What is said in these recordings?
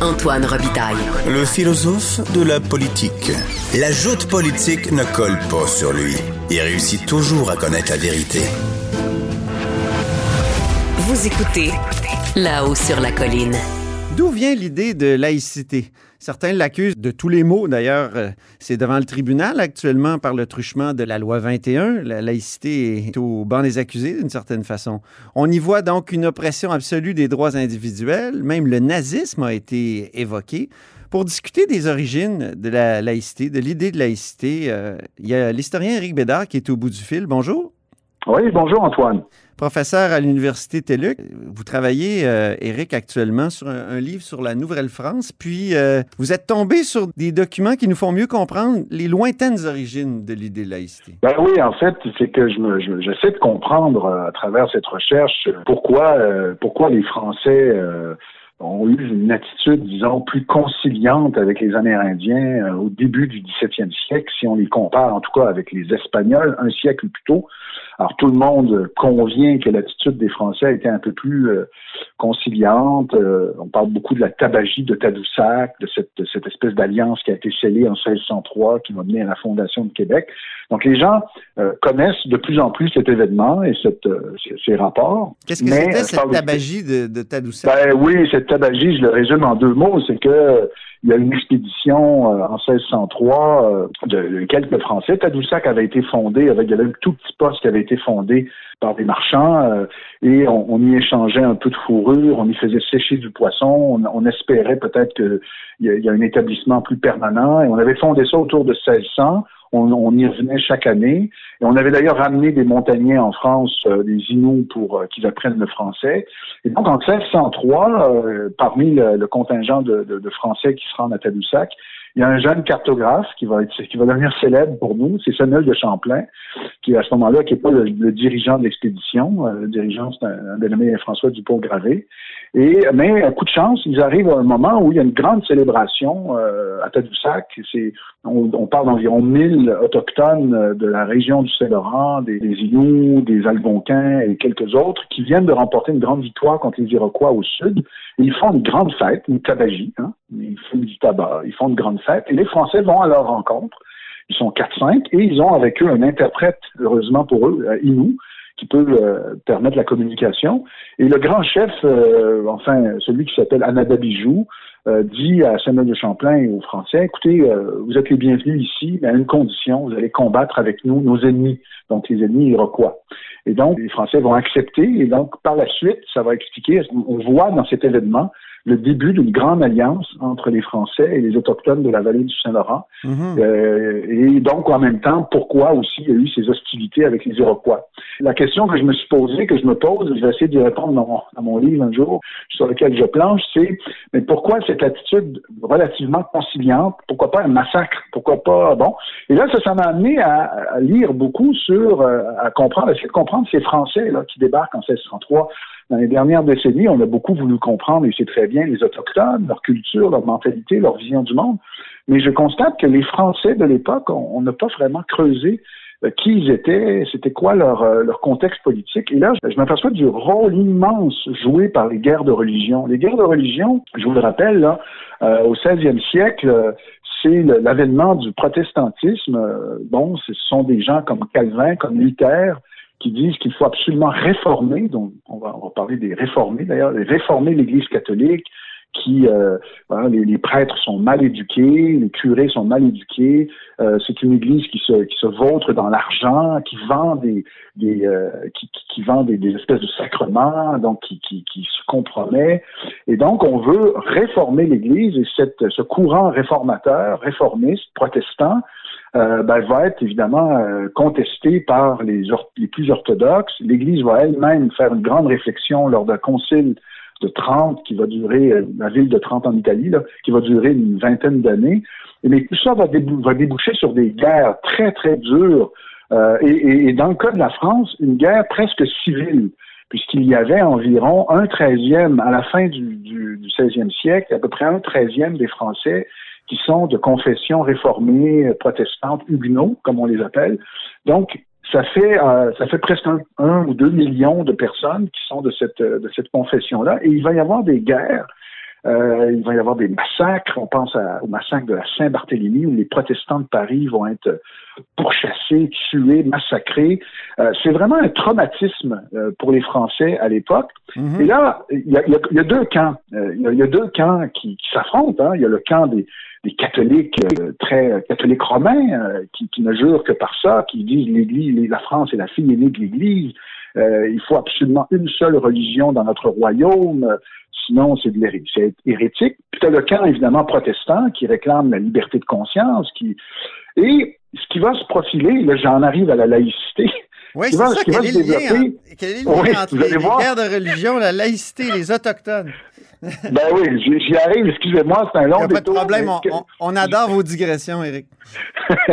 Antoine Robitaille. Le philosophe de la politique. La joute politique ne colle pas sur lui. Il réussit toujours à connaître la vérité. Vous écoutez là-haut sur la colline. D'où vient l'idée de laïcité? Certains l'accusent de tous les maux. D'ailleurs, euh, c'est devant le tribunal actuellement par le truchement de la loi 21. La laïcité est au banc des accusés d'une certaine façon. On y voit donc une oppression absolue des droits individuels. Même le nazisme a été évoqué. Pour discuter des origines de la laïcité, de l'idée de laïcité, euh, il y a l'historien Éric Bédard qui est au bout du fil. Bonjour. Oui, bonjour Antoine professeur à l'Université TELUC. Vous travaillez, euh, Éric, actuellement sur un, livre sur la Nouvelle-France, puis euh, vous êtes tombé sur des documents qui nous font mieux comprendre les lointaines origines de l'idée de laïcité. Ben oui, en fait, c'est que je me, j'essaie de comprendre euh, à travers cette recherche pourquoi, pourquoi les Français ont eu une attitude, disons, plus conciliante avec les Amérindiens euh, au début du 17e siècle, si on les compare en tout cas avec les Espagnols un siècle plus tôt. Alors tout le monde convient que l'attitude des Français a été un peu plus euh, conciliante. Euh, on parle beaucoup de la tabagie de Tadoussac, de cette, de cette espèce d'alliance qui a été scellée en 1603, qui m'a mené à la fondation de Québec. Donc les gens connaissent de plus en plus cet événement et cette, ces, rapports. Qu'est-ce que c'était cette tabagie de, de Tadoussac? Ben oui, cette tabagie, je le résume en deux mots, c'est que il y a une expédition euh, en 1603 euh, de, quelques Français. Tadoussac avait été fondé avec il y avait un tout petit poste qui avait été fondé par des marchands euh, et on, y échangeait un peu de fourrure, on y faisait sécher du poisson, on, espérait peut-être qu'il y, y, a un établissement plus permanent et on avait fondé ça autour de 1600. On, y revenait chaque année. Et on avait d'ailleurs ramené des montagnais en France, euh, des Inuits, pour euh, qu'ils apprennent le français. Et donc, en 1603, euh, parmi le, contingent de, Français qui se rendent à Tadoussac, il y a un jeune cartographe qui va être, qui va devenir célèbre pour nous, c'est Samuel de Champlain, qui à ce moment-là, qui n'est pas le, dirigeant de l'expédition. le dirigeant, c'est un, un dénommé François Dupont-Gravé. Et, mais, un coup de chance, ils arrivent à un moment où il y a une grande célébration euh, à Tadoussac. C'est, on, on parle d'environ 1000 autochtones euh, de la région du Saint-Laurent, des, des des Algonquins et quelques autres qui viennent de remporter une grande victoire contre les Iroquois au sud. Ils font une grande fête, une tabagie. Hein? Ils font du tabac, ils font une grande fête. Et les Français vont à leur rencontre. Ils sont 4-5 et ils ont avec eux un interprète, heureusement pour eux, euh, Inou, qui peut euh, permettre la communication. Et le grand chef, euh, enfin celui qui s'appelle Anadabijou, euh, dit à Samuel de Champlain et aux Français, écoutez, vous êtes les bienvenus ici, mais à une condition, vous allez combattre avec nous nos ennemis, donc les ennemis iroquois. Et donc, les Français vont accepter, et donc par la suite, ça va expliquer, on voit dans cet événement le début d'une grande alliance entre les Français et les Autochtones de la vallée du Saint-Laurent. Mhm. euh, et donc, en même temps, pourquoi aussi il y a eu ces hostilités avec les Iroquois? La question que je me suis posée, que je me pose, je vais essayer d'y répondre dans mon, livre un jour, sur lequel je planche, c'est mais pourquoi cette attitude relativement conciliante? Pourquoi pas un massacre? Pourquoi pas bon? Et là, ça, ça m'a amené à, lire beaucoup sur, euh, à comprendre, à essayer de comprendre ces Français là qui débarquent en 1603 dans les dernières décennies, on a beaucoup voulu comprendre, et c'est très bien, les Autochtones, leur culture, leur mentalité, leur vision du monde. Mais je constate que les Français de l'époque, on n'a pas vraiment creusé euh, qui ils étaient, c'était quoi leur, euh, contexte politique. Et là, je m'aperçois du rôle immense joué par les guerres de religion. Les guerres de religion, je vous le rappelle, là, euh, au 16e siècle, c'est l'avènement du protestantisme. Bon, ce sont des gens comme Calvin, comme Luther, qui disent qu'il faut absolument réformer, donc on va, on va parler des réformés d'ailleurs, réformer l'Église catholique, qui euh, les, prêtres sont mal éduqués, les curés sont mal éduqués. Euh, c'est une église qui se, qui se vautre dans l'argent, qui vend des, des euh, qui, qui, vend des, des, espèces de sacrements, donc qui, qui, qui, se compromet. Et donc on veut réformer l'Église et cette, ce courant réformateur, réformiste, protestant, euh, ben, va être évidemment euh, contesté par les, plus orthodoxes. L'Église va elle-même faire une grande réflexion lors d'un concile de 30 qui va durer, euh, la ville de 30 en Italie, là, qui va durer une vingtaine d'années. Mais tout ça va, déboucher sur des guerres très, très dures. Euh, et, et, dans le cas de la France, une guerre presque civile, puisqu'il y avait environ un treizième, à la fin du, du, du 16e siècle, à peu près un treizième des Français qui sont de confession réformée, protestante, huguenots, comme on les appelle. Donc, ça fait euh, ça fait presque un, ou deux millions de personnes qui sont de cette de cette confession-là, et il va y avoir des guerres Euh, il va y avoir des massacres. On pense au massacre de la Saint-Barthélemy où les protestants de Paris vont être pourchassés, tués, massacrés. Euh, c'est vraiment un traumatisme euh, pour les Français à l'époque. Mhm. Et là, il y a, deux camps. Il y, a deux camps qui, s'affrontent. Hein. Il y a le camp des, catholiques très catholiques romains qui, qui, ne jurent que par ça, qui disent l'Église, la France est la fille aînée de l'Église. Il faut absolument une seule religion dans notre royaume sinon c'est de c'est hérétique. Puis as le camp, évidemment, protestant qui réclame la liberté de conscience, qui et ce qui va se profiler, là j'en arrive à la laïcité. Oui, c'est ça, quel est, le lien, quel est le lien entre les, guerres de religion, la laïcité et les Autochtones? ben oui, j'y arrive, excusez-moi, c'est un long a pas de problème, on, adore vos digressions, Éric.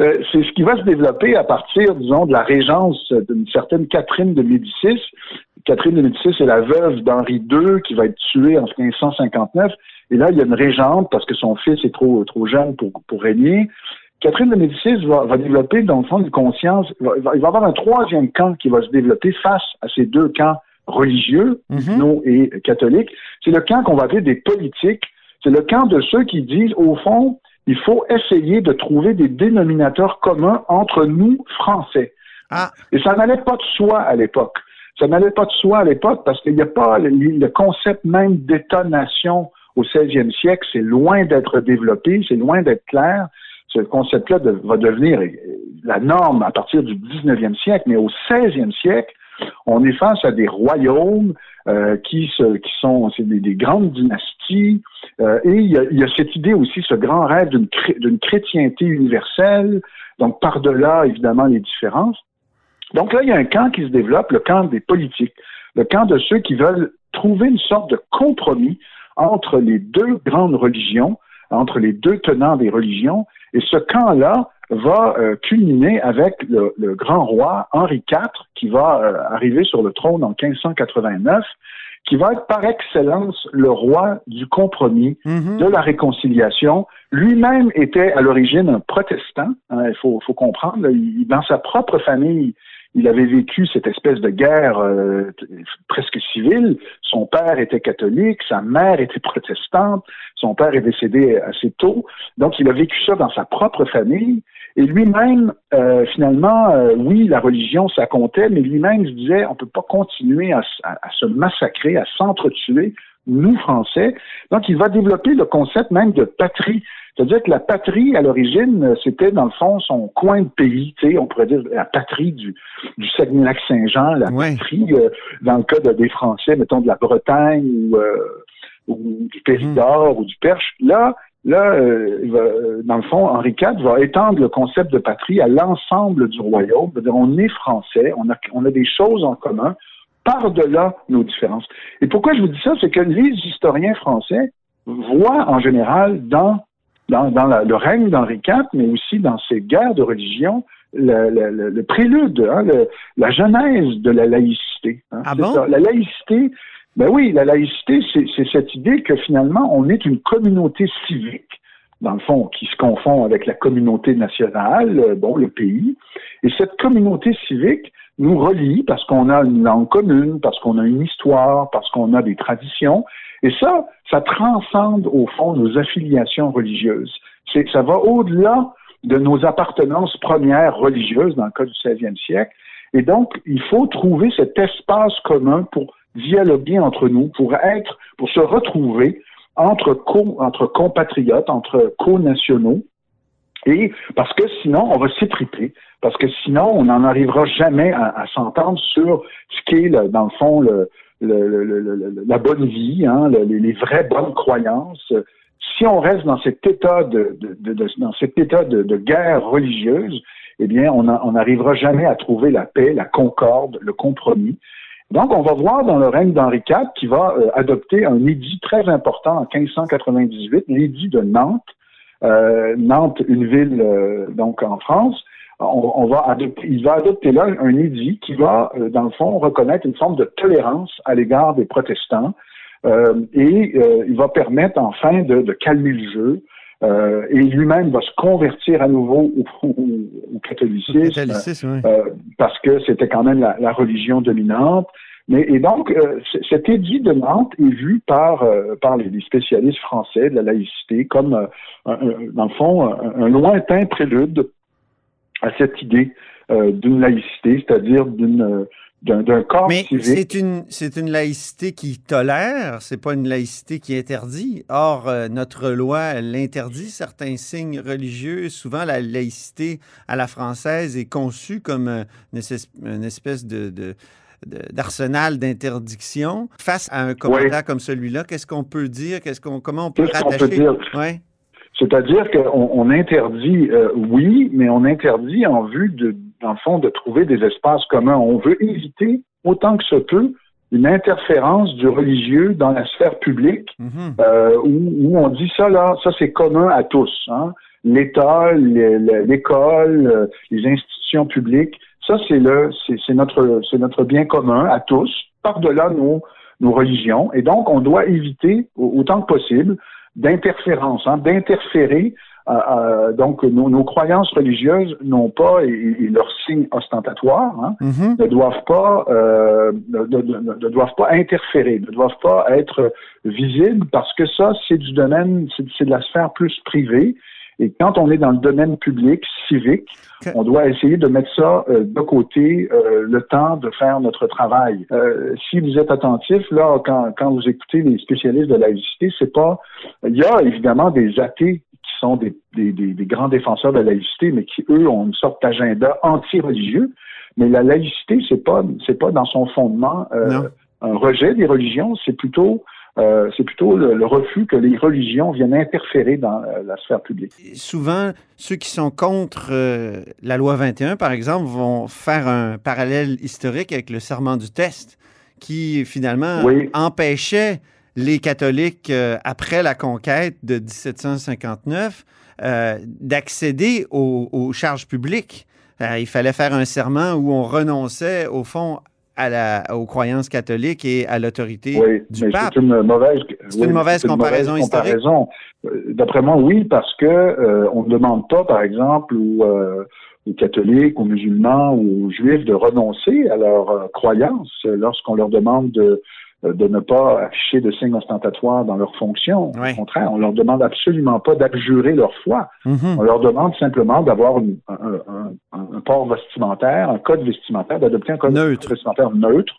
Euh, c'est ce qui va se développer à partir, disons, de la régence d'une certaine Catherine de Médicis, Catherine de Médicis est la veuve d'Henri II qui va être tuée en 1559. Et là, il y a une régente parce que son fils est trop, trop jeune pour, pour régner. Catherine de Médicis va, va développer, dans le fond, une conscience. Il va, il va, y avoir un troisième camp qui va se développer face à ces deux camps religieux, mm et catholiques. C'est le camp qu'on va appeler des politiques. C'est le camp de ceux qui disent, au fond, il faut essayer de trouver des dénominateurs communs entre nous, Français. Ah. Et ça n'allait pas de soi à l'époque. Ça n'allait pas de soi à l'époque parce qu'il n'y a pas le, concept même d'État-nation au 16e siècle, c'est loin d'être développé, c'est loin d'être clair. Ce concept-là va devenir la norme à partir du 19e siècle, mais au 16e siècle, on est face à des royaumes euh, qui, qui sont des, grandes dynasties, euh, et il y, a, il y, a, cette idée aussi, ce grand rêve d'une chrétienté universelle, donc par-delà évidemment les différences. Donc là, il y a un camp qui se développe, le camp des politiques, le camp de ceux qui veulent trouver une sorte de compromis entre les deux grandes religions, entre les deux tenants des religions, et ce camp-là va euh, culminer avec le, grand roi Henri IV, qui va euh, arriver sur le trône en 1589, qui va être par excellence le roi du compromis, mm-hmm. de la réconciliation. Lui-même était à l'origine un protestant, hein, il faut, faut comprendre. dans sa propre famille, il avait vécu cette espèce de guerre euh, presque civile. Son père était catholique, sa mère était protestante, son père est décédé assez tôt. Donc, il a vécu ça dans sa propre famille. Et lui-même, euh, finalement, euh, oui, la religion, ça comptait, mais lui-même se disait, on peut pas continuer à, à se massacrer, à s'entretuer, nous, Français. Donc, il va développer le concept même de patrie. C'est-à-dire que la patrie, à l'origine, c'était dans le fond son coin de pays, tu sais, on pourrait dire la patrie du, du Saguenay-Lac-Saint-Jean, la patrie, euh, dans le cas des Français, mettons de la Bretagne ou, euh, du Péridor ou du Perche. Là, là, euh, dans le fond, Henri IV va étendre le concept de patrie à l'ensemble du royaume. -dire on est français, on a, on a des choses en commun par-delà nos différences. Et pourquoi je vous dis ça, c'est que les historiens français voient en général dans dans, le règne d'Henri IV, mais aussi dans ces guerres de religion, le, prélude, hein, la genèse de la laïcité. Hein. ah bon? La laïcité, ben oui, la laïcité, c'est cette idée que finalement, on est une communauté civique, dans le fond, qui se confond avec la communauté nationale, euh, bon, le pays. Et cette communauté civique nous relie parce qu'on a une langue commune, parce qu'on a une histoire, parce qu'on a des traditions. Et ça, ça transcende au fond nos affiliations religieuses. C'est ça va au-delà de nos appartenances premières religieuses dans le cas du 16e siècle. Et donc, il faut trouver cet espace commun pour dialoguer entre nous, pour être, pour se retrouver entre, co, entre compatriotes, entre co-nationaux. Et parce que sinon, on va s'étriper, parce que sinon, on n'en arrivera jamais à, à s'entendre sur ce qu'est, dans le fond, le, la bonne vie, hein, les, vraies bonnes croyances. Si on reste dans cet état de, dans cet état de, guerre religieuse, eh bien, on n'arrivera jamais à trouver la paix, la concorde, le compromis. Donc, on va voir dans le règne d'Henri IV qui va euh, adopter un édit très important en 1598, l'édit de Nantes. Euh, Nantes, une ville euh, donc en France, on, va adopter, il va adopter là un édit qui va, euh, dans le fond, reconnaître une forme de tolérance à l'égard des protestants euh, et euh, il va permettre enfin de, calmer le jeu. et lui-même va se convertir à nouveau au, catholicisme, parce que c'était quand même la, religion dominante. Mais et donc, euh, cet édit de Nantes est vu par euh, par les, spécialistes français de la laïcité comme, euh, dans le fond, un, lointain prélude à cette idée d'une laïcité, c'est-à-dire d'une d'un corps Mais c'est une, c'est une laïcité qui tolère, c'est pas une laïcité qui interdit. Or, notre loi l'interdit, certains signes religieux. Souvent, la laïcité à la française est conçue comme une espèce de, d'arsenal d'interdiction. Face à un commentaire comme celui-là, qu'est-ce qu'on peut dire? Qu'est-ce qu'on, comment on peut rattacher? Ouais. C'est-à-dire qu'on on interdit, euh, oui, mais on interdit en vue de dans le fond, de trouver des espaces communs. On veut éviter, autant que se peut, une interférence du religieux dans la sphère publique, mhm. euh, où, on dit ça, là, ça c'est commun à tous. Hein? L'État, l'école, euh, les institutions publiques, ça c'est le, c'est notre, c'est notre bien commun à tous, par-delà nos, nos religions. Et donc, on doit éviter, autant que possible, d'interférence, hein, d'interférer euh, euh, donc, nos, croyances religieuses n'ont pas, et, leurs signes ostentatoires, hein, mhm. ne doivent pas, euh, ne, doivent pas interférer, ne doivent pas être visibles parce que ça, c'est du domaine, c'est de la sphère plus privée. Et quand on est dans le domaine public, civique, on doit essayer de mettre ça de côté le temps de faire notre travail. si vous êtes attentif, là, quand, quand vous écoutez les spécialistes de la laïcité, c'est pas. Il y a évidemment des athées sont des, grands défenseurs de la laïcité, mais qui, eux, ont une sorte d'agenda anti-religieux. Mais la laïcité, c'est pas, c'est pas dans son fondement euh, un rejet des religions, c'est plutôt euh, c'est plutôt le, refus que les religions viennent interférer dans euh, la sphère publique. Souvent, ceux qui sont contre la loi 21, par exemple, vont faire un parallèle historique avec le serment du test, qui finalement empêchait les catholiques, euh, après la conquête de 1759, euh, d'accéder aux, charges publiques. Euh, il fallait faire un serment où on renonçait, au fond, à la, aux croyances catholiques et à l'autorité du pape. C'est une mauvaise, une mauvaise comparaison historique. D'après moi, oui, parce que on ne demande pas, par exemple, aux, catholiques, aux musulmans ou aux juifs de renoncer à leurs croyances lorsqu'on leur demande de euh, de ne pas afficher de signes ostentatoires dans leurs fonctions. Au contraire, on leur demande absolument pas d'abjurer leur foi. Mhm. On leur demande simplement d'avoir un, un, port vestimentaire, un code vestimentaire, d'adopter un code vestimentaire neutre.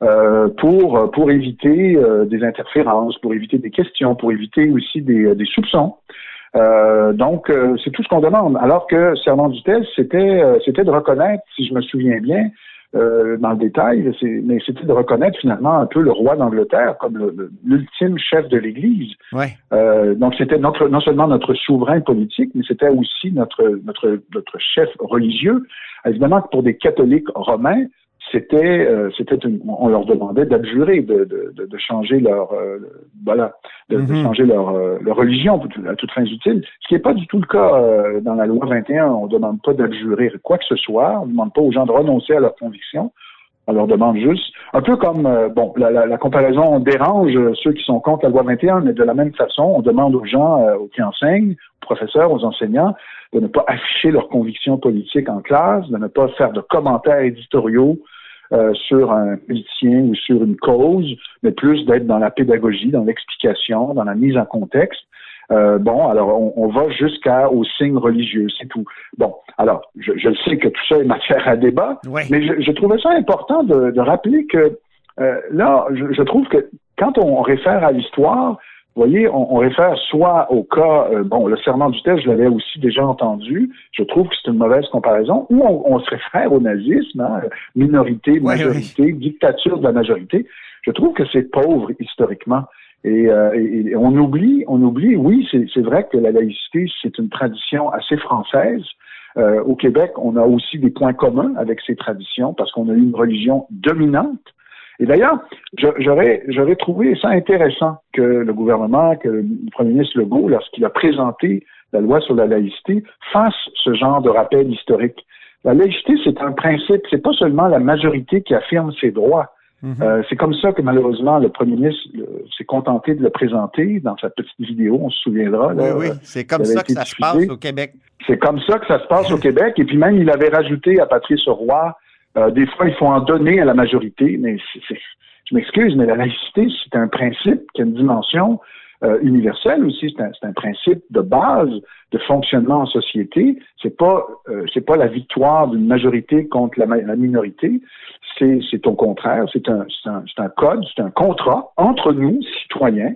Euh, pour pour éviter euh, des interférences, pour éviter des questions, pour éviter aussi des, des soupçons. Euh, donc, c'est tout ce qu'on demande. Alors que Serment du c'était c'était de reconnaître, si je me souviens bien, euh, dans le détail, mais c'était de reconnaître finalement un peu le roi d'Angleterre comme l'ultime chef de l'Église. Ouais. Euh, donc c'était notre non seulement notre souverain politique, mais c'était aussi notre notre notre chef religieux. Évidemment que pour des catholiques romains, c'était euh, c'était on leur demandait d'abjurer de, de, de, changer leur euh, voilà de, mm-hmm. changer leur, euh, leur religion à toutes fins utiles ce qui n'est pas du tout le cas dans la loi 21 on ne demande pas d'abjurer quoi que ce soit. On ne demande pas aux gens de renoncer à leurs convictions on leur demande juste un peu comme bon la, la, la, comparaison dérange ceux qui sont contre la loi 21 mais de la même façon on demande aux gens qui enseignent aux professeurs aux enseignants de ne pas afficher leurs convictions politiques en classe, de ne pas faire de commentaires éditoriaux euh, sur un politicien ou sur une cause, mais plus d'être dans la pédagogie, dans l'explication, dans la mise en contexte. Euh, bon, alors on, va jusqu'au signe religieux, c'est tout. Bon, alors je, je, sais que tout ça est matière à débat, mais je, je, trouvais ça important de, de rappeler que euh, là, je, je, trouve que quand on réfère à l'histoire, vous voyez, on, réfère soit au cas, euh, bon, le serment du test, je l'avais aussi déjà entendu, je trouve que c'est une mauvaise comparaison, ou on, se réfère au nazisme, hein, minorité, majorité, dictature de la majorité. Je trouve que c'est pauvre historiquement. Et, euh, on oublie, on oublie, oui, c'est vrai que la laïcité, c'est une tradition assez française. Euh, au Québec, on a aussi des points communs avec ces traditions parce qu'on a une religion dominante et d'ailleurs, j'aurais, j'aurais trouvé ça intéressant que le gouvernement, que le premier ministre Legault, lorsqu'il a présenté la loi sur la laïcité, fasse ce genre de rappel historique. La laïcité, c'est un principe, c'est pas seulement la majorité qui affirme ses droits. Mhm. Euh, c'est comme ça que malheureusement le premier ministre s'est contenté de le présenter dans sa petite vidéo, on se souviendra. oui, oui, c'est comme ça que ça se passe au Québec. C'est comme ça que ça se passe au Québec. Et puis même, il avait rajouté à Patrice Roy Euh, des fois, il faut en donner à la majorité, mais je m'excuse, mais la laïcité, c'est un principe qui a une dimension euh, universelle aussi. C'est un, un, principe de base de fonctionnement en société. C'est pas euh, c'est pas la victoire d'une majorité contre la, la minorité. C'est c'est au contraire. C'est un c'est un, un code, c'est un contrat entre nous citoyens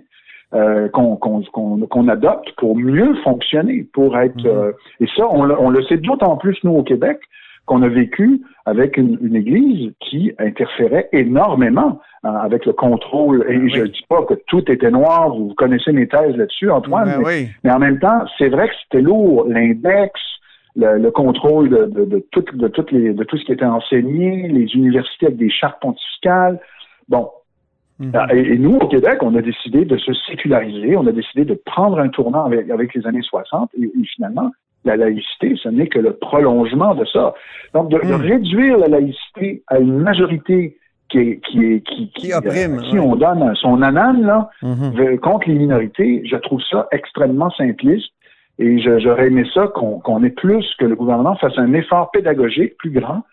euh, qu'on qu'on adopte pour mieux fonctionner, pour être mhm. euh, et ça on, on le sait d'autant plus nous au Québec qu'on a vécu avec une, une, Église qui interférait énormément euh, avec le contrôle. Et ben je ne dis pas que tout était noir, vous connaissez mes thèses là-dessus, Antoine, ben mais, mais, en même temps, c'est vrai que c'était lourd, l'index, le, le, contrôle de, de, de, tout, de, toutes les, de tout ce qui était enseigné, les universités avec des chartes pontificales. Bon, mhm. euh, et, nous, au Québec, on a décidé de se séculariser, on a décidé de prendre un tournant avec, avec les années 60, et, et finalement, la laïcité, ce n'est que le prolongement de ça. Donc, de, de, hmm. réduire la laïcité à une majorité qui est, qui est, qui, qui, opprime, qui on donne son anane, là, mm-hmm. contre les minorités, je trouve ça extrêmement simpliste. Et j'aurais aimé ça qu'on ait plus, que le gouvernement fasse un effort pédagogique plus grand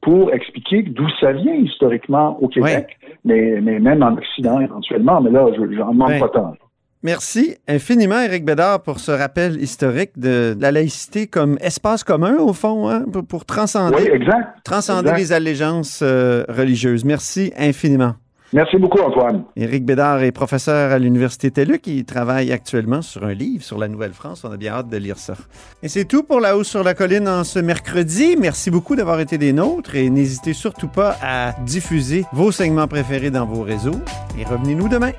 pour expliquer d'où ça vient historiquement au Québec, mais, mais même en Occident éventuellement. Mais là, je n'en demande pas tant. Merci infiniment, Éric Bédard, pour ce rappel historique de la laïcité comme espace commun, au fond, hein, pour, transcender, transcender les allégeances euh, religieuses. Merci infiniment. Merci beaucoup, Antoine. Éric Bédard est professeur à l'Université TELUC. Il travaille actuellement sur un livre sur la Nouvelle-France. On a bien hâte de lire ça. Et c'est tout pour La Hausse sur la Colline en ce mercredi. Merci beaucoup d'avoir été des nôtres et n'hésitez surtout pas à diffuser vos segments préférés dans vos réseaux. Et revenez-nous demain.